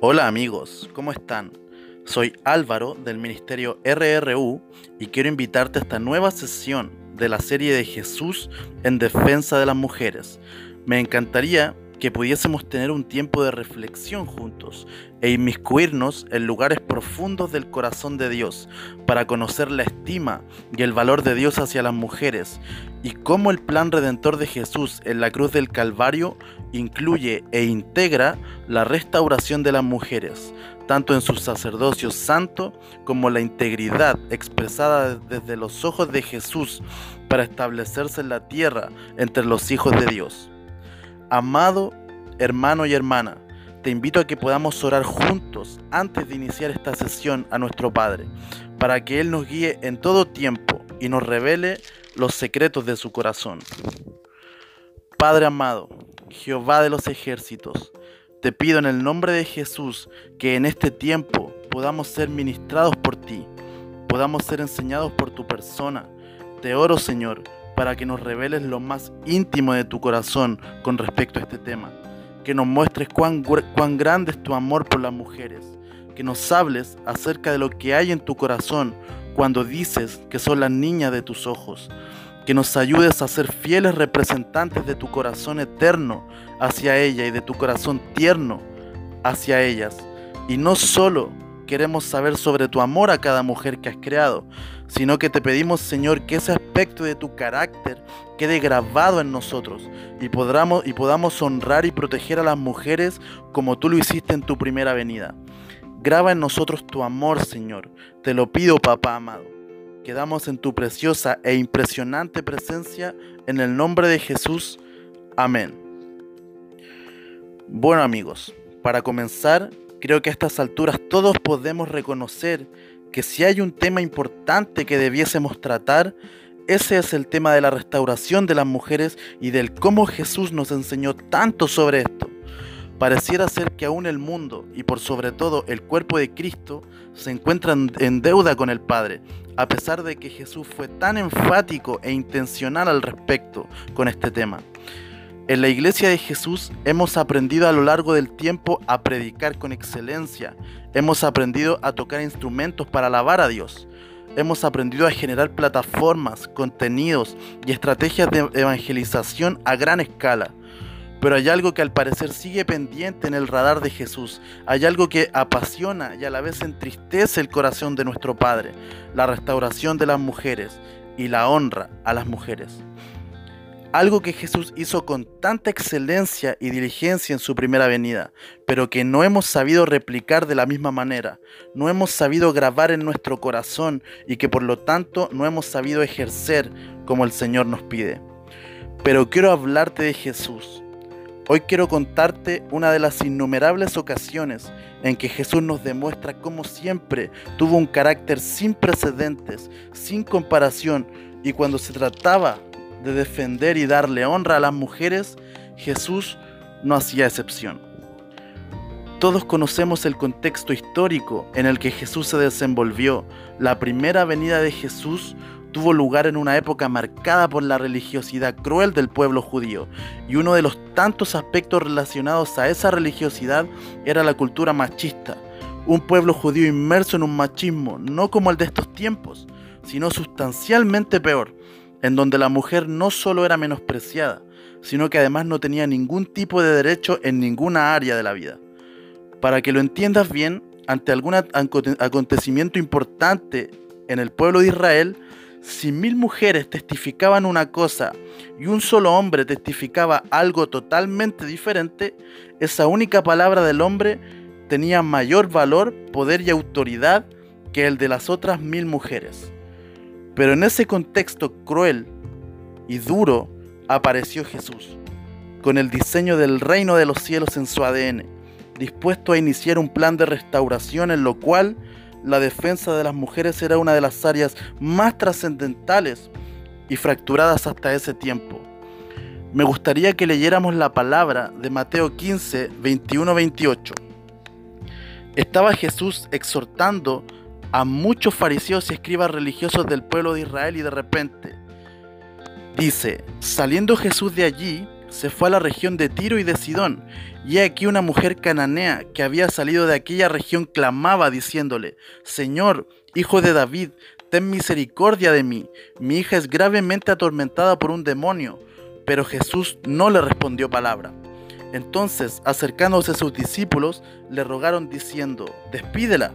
Hola amigos, ¿cómo están? Soy Álvaro del Ministerio RRU y quiero invitarte a esta nueva sesión de la serie de Jesús en defensa de las mujeres. Me encantaría que pudiésemos tener un tiempo de reflexión juntos e inmiscuirnos en lugares profundos del corazón de Dios para conocer la estima y el valor de Dios hacia las mujeres y cómo el plan redentor de Jesús en la cruz del Calvario incluye e integra la restauración de las mujeres, tanto en su sacerdocio santo como la integridad expresada desde los ojos de Jesús para establecerse en la tierra entre los hijos de Dios. Amado hermano y hermana, te invito a que podamos orar juntos antes de iniciar esta sesión a nuestro Padre, para que Él nos guíe en todo tiempo y nos revele los secretos de su corazón. Padre amado, Jehová de los ejércitos, te pido en el nombre de Jesús que en este tiempo podamos ser ministrados por ti, podamos ser enseñados por tu persona. Te oro, Señor, para que nos reveles lo más íntimo de tu corazón con respecto a este tema. Que nos muestres cuán, cuán grande es tu amor por las mujeres. Que nos hables acerca de lo que hay en tu corazón cuando dices que son las niñas de tus ojos. Que nos ayudes a ser fieles representantes de tu corazón eterno hacia ella y de tu corazón tierno hacia ellas. Y no solo queremos saber sobre tu amor a cada mujer que has creado, sino que te pedimos, Señor, que ese aspecto de tu carácter quede grabado en nosotros y, podamos, y podamos honrar y proteger a las mujeres como tú lo hiciste en tu primera venida. Graba en nosotros tu amor, Señor. Te lo pido, papá amado. Quedamos en tu preciosa e impresionante presencia en el nombre de Jesús. Amén. Bueno amigos, para comenzar Creo que a estas alturas todos podemos reconocer que si hay un tema importante que debiésemos tratar, ese es el tema de la restauración de las mujeres y del cómo Jesús nos enseñó tanto sobre esto. Pareciera ser que aún el mundo y por sobre todo el cuerpo de Cristo se encuentran en deuda con el Padre, a pesar de que Jesús fue tan enfático e intencional al respecto con este tema. En la iglesia de Jesús hemos aprendido a lo largo del tiempo a predicar con excelencia. Hemos aprendido a tocar instrumentos para alabar a Dios. Hemos aprendido a generar plataformas, contenidos y estrategias de evangelización a gran escala. Pero hay algo que al parecer sigue pendiente en el radar de Jesús. Hay algo que apasiona y a la vez entristece el corazón de nuestro Padre. La restauración de las mujeres y la honra a las mujeres. Algo que Jesús hizo con tanta excelencia y diligencia en su primera venida, pero que no hemos sabido replicar de la misma manera, no hemos sabido grabar en nuestro corazón y que por lo tanto no hemos sabido ejercer como el Señor nos pide. Pero quiero hablarte de Jesús. Hoy quiero contarte una de las innumerables ocasiones en que Jesús nos demuestra cómo siempre tuvo un carácter sin precedentes, sin comparación, y cuando se trataba de defender y darle honra a las mujeres, Jesús no hacía excepción. Todos conocemos el contexto histórico en el que Jesús se desenvolvió. La primera venida de Jesús tuvo lugar en una época marcada por la religiosidad cruel del pueblo judío, y uno de los tantos aspectos relacionados a esa religiosidad era la cultura machista. Un pueblo judío inmerso en un machismo, no como el de estos tiempos, sino sustancialmente peor, en donde la mujer no solo era menospreciada, sino que además no tenía ningún tipo de derecho en ninguna área de la vida. Para que lo entiendas bien, ante algún acontecimiento importante en el pueblo de Israel, si mil mujeres testificaban una cosa y un solo hombre testificaba algo totalmente diferente, esa única palabra del hombre tenía mayor valor, poder y autoridad que el de las otras mil mujeres. Pero en ese contexto cruel y duro apareció Jesús, con el diseño del reino de los cielos en su ADN, dispuesto a iniciar un plan de restauración en lo cual la defensa de las mujeres era una de las áreas más trascendentales y fracturadas hasta ese tiempo. Me gustaría que leyéramos la palabra de Mateo 15, 21-28. Estaba Jesús exhortando a muchos fariseos y escribas religiosos del pueblo de Israel y de repente dice, saliendo Jesús de allí, se fue a la región de Tiro y de Sidón, y aquí una mujer cananea que había salido de aquella región clamaba diciéndole, Señor, hijo de David, ten misericordia de mí, mi hija es gravemente atormentada por un demonio. Pero Jesús no le respondió palabra. Entonces, acercándose a sus discípulos, le rogaron diciendo, Despídela,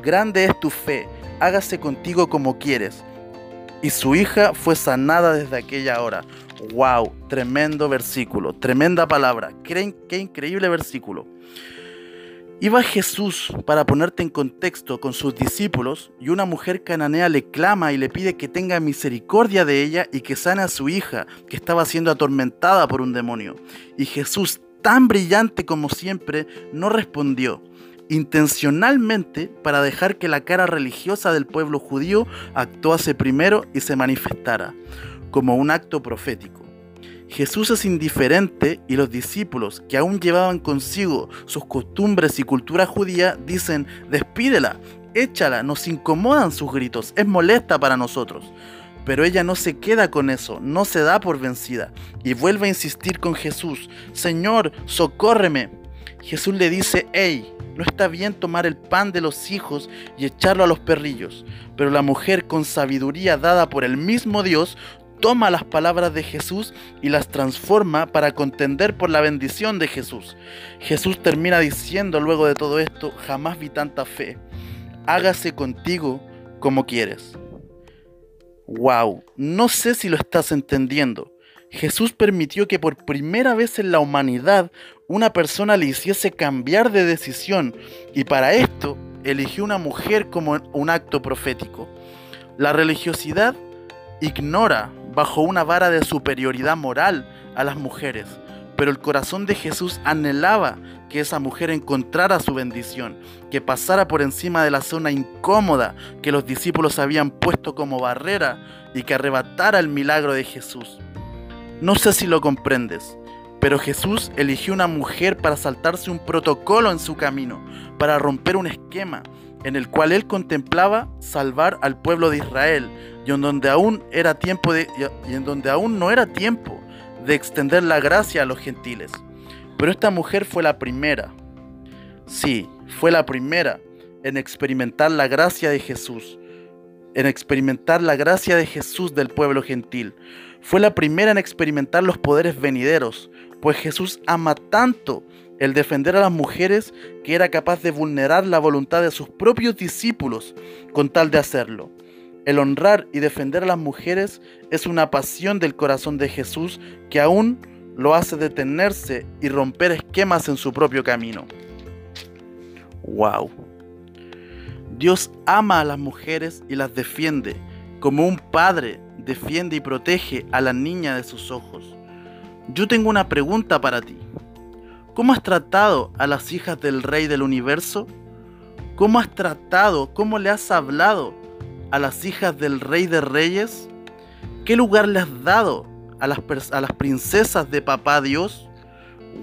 grande es tu fe, hágase contigo como quieres. Y su hija fue sanada desde aquella hora. ¡Wow! Tremendo versículo, tremenda palabra. ¿Creen qué increíble versículo? Iba Jesús para ponerte en contexto con sus discípulos y una mujer cananea le clama y le pide que tenga misericordia de ella y que sane a su hija que estaba siendo atormentada por un demonio. Y Jesús, tan brillante como siempre, no respondió intencionalmente para dejar que la cara religiosa del pueblo judío actuase primero y se manifestara como un acto profético. Jesús es indiferente y los discípulos, que aún llevaban consigo sus costumbres y cultura judía, dicen, despídela, échala, nos incomodan sus gritos, es molesta para nosotros. Pero ella no se queda con eso, no se da por vencida y vuelve a insistir con Jesús, Señor, socórreme. Jesús le dice, hey, no está bien tomar el pan de los hijos y echarlo a los perrillos, pero la mujer con sabiduría dada por el mismo Dios toma las palabras de Jesús y las transforma para contender por la bendición de Jesús. Jesús termina diciendo luego de todo esto, jamás vi tanta fe. Hágase contigo como quieres. Wow, no sé si lo estás entendiendo. Jesús permitió que por primera vez en la humanidad una persona le hiciese cambiar de decisión y para esto eligió una mujer como un acto profético. La religiosidad ignora bajo una vara de superioridad moral a las mujeres, pero el corazón de Jesús anhelaba que esa mujer encontrara su bendición, que pasara por encima de la zona incómoda que los discípulos habían puesto como barrera y que arrebatara el milagro de Jesús. No sé si lo comprendes, pero Jesús eligió una mujer para saltarse un protocolo en su camino, para romper un esquema en el cual él contemplaba salvar al pueblo de Israel y en donde aún era tiempo de, y en donde aún no era tiempo de extender la gracia a los gentiles. Pero esta mujer fue la primera. Sí, fue la primera en experimentar la gracia de Jesús, en experimentar la gracia de Jesús del pueblo gentil. Fue la primera en experimentar los poderes venideros, pues Jesús ama tanto el defender a las mujeres que era capaz de vulnerar la voluntad de sus propios discípulos con tal de hacerlo. El honrar y defender a las mujeres es una pasión del corazón de Jesús que aún lo hace detenerse y romper esquemas en su propio camino. ¡Wow! Dios ama a las mujeres y las defiende, como un padre defiende y protege a la niña de sus ojos. Yo tengo una pregunta para ti. ¿Cómo has tratado a las hijas del Rey del Universo? ¿Cómo has tratado, cómo le has hablado a las hijas del Rey de Reyes? ¿Qué lugar le has dado a las, a las princesas de Papá Dios?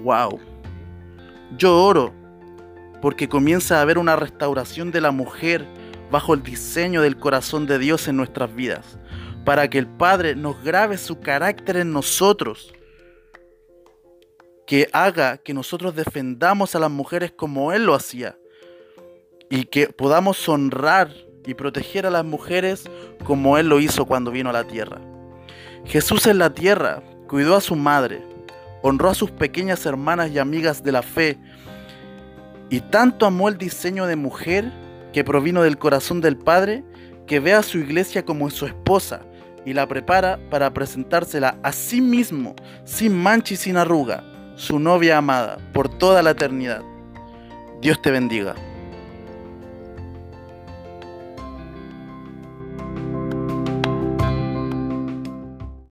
¡Wow! Yo oro porque comienza a haber una restauración de la mujer bajo el diseño del corazón de Dios en nuestras vidas, para que el Padre nos grabe su carácter en nosotros que haga que nosotros defendamos a las mujeres como Él lo hacía y que podamos honrar y proteger a las mujeres como Él lo hizo cuando vino a la tierra. Jesús en la tierra cuidó a su madre, honró a sus pequeñas hermanas y amigas de la fe y tanto amó el diseño de mujer que provino del corazón del Padre que ve a su iglesia como su esposa y la prepara para presentársela a sí mismo sin mancha y sin arruga su novia amada, por toda la eternidad. Dios te bendiga.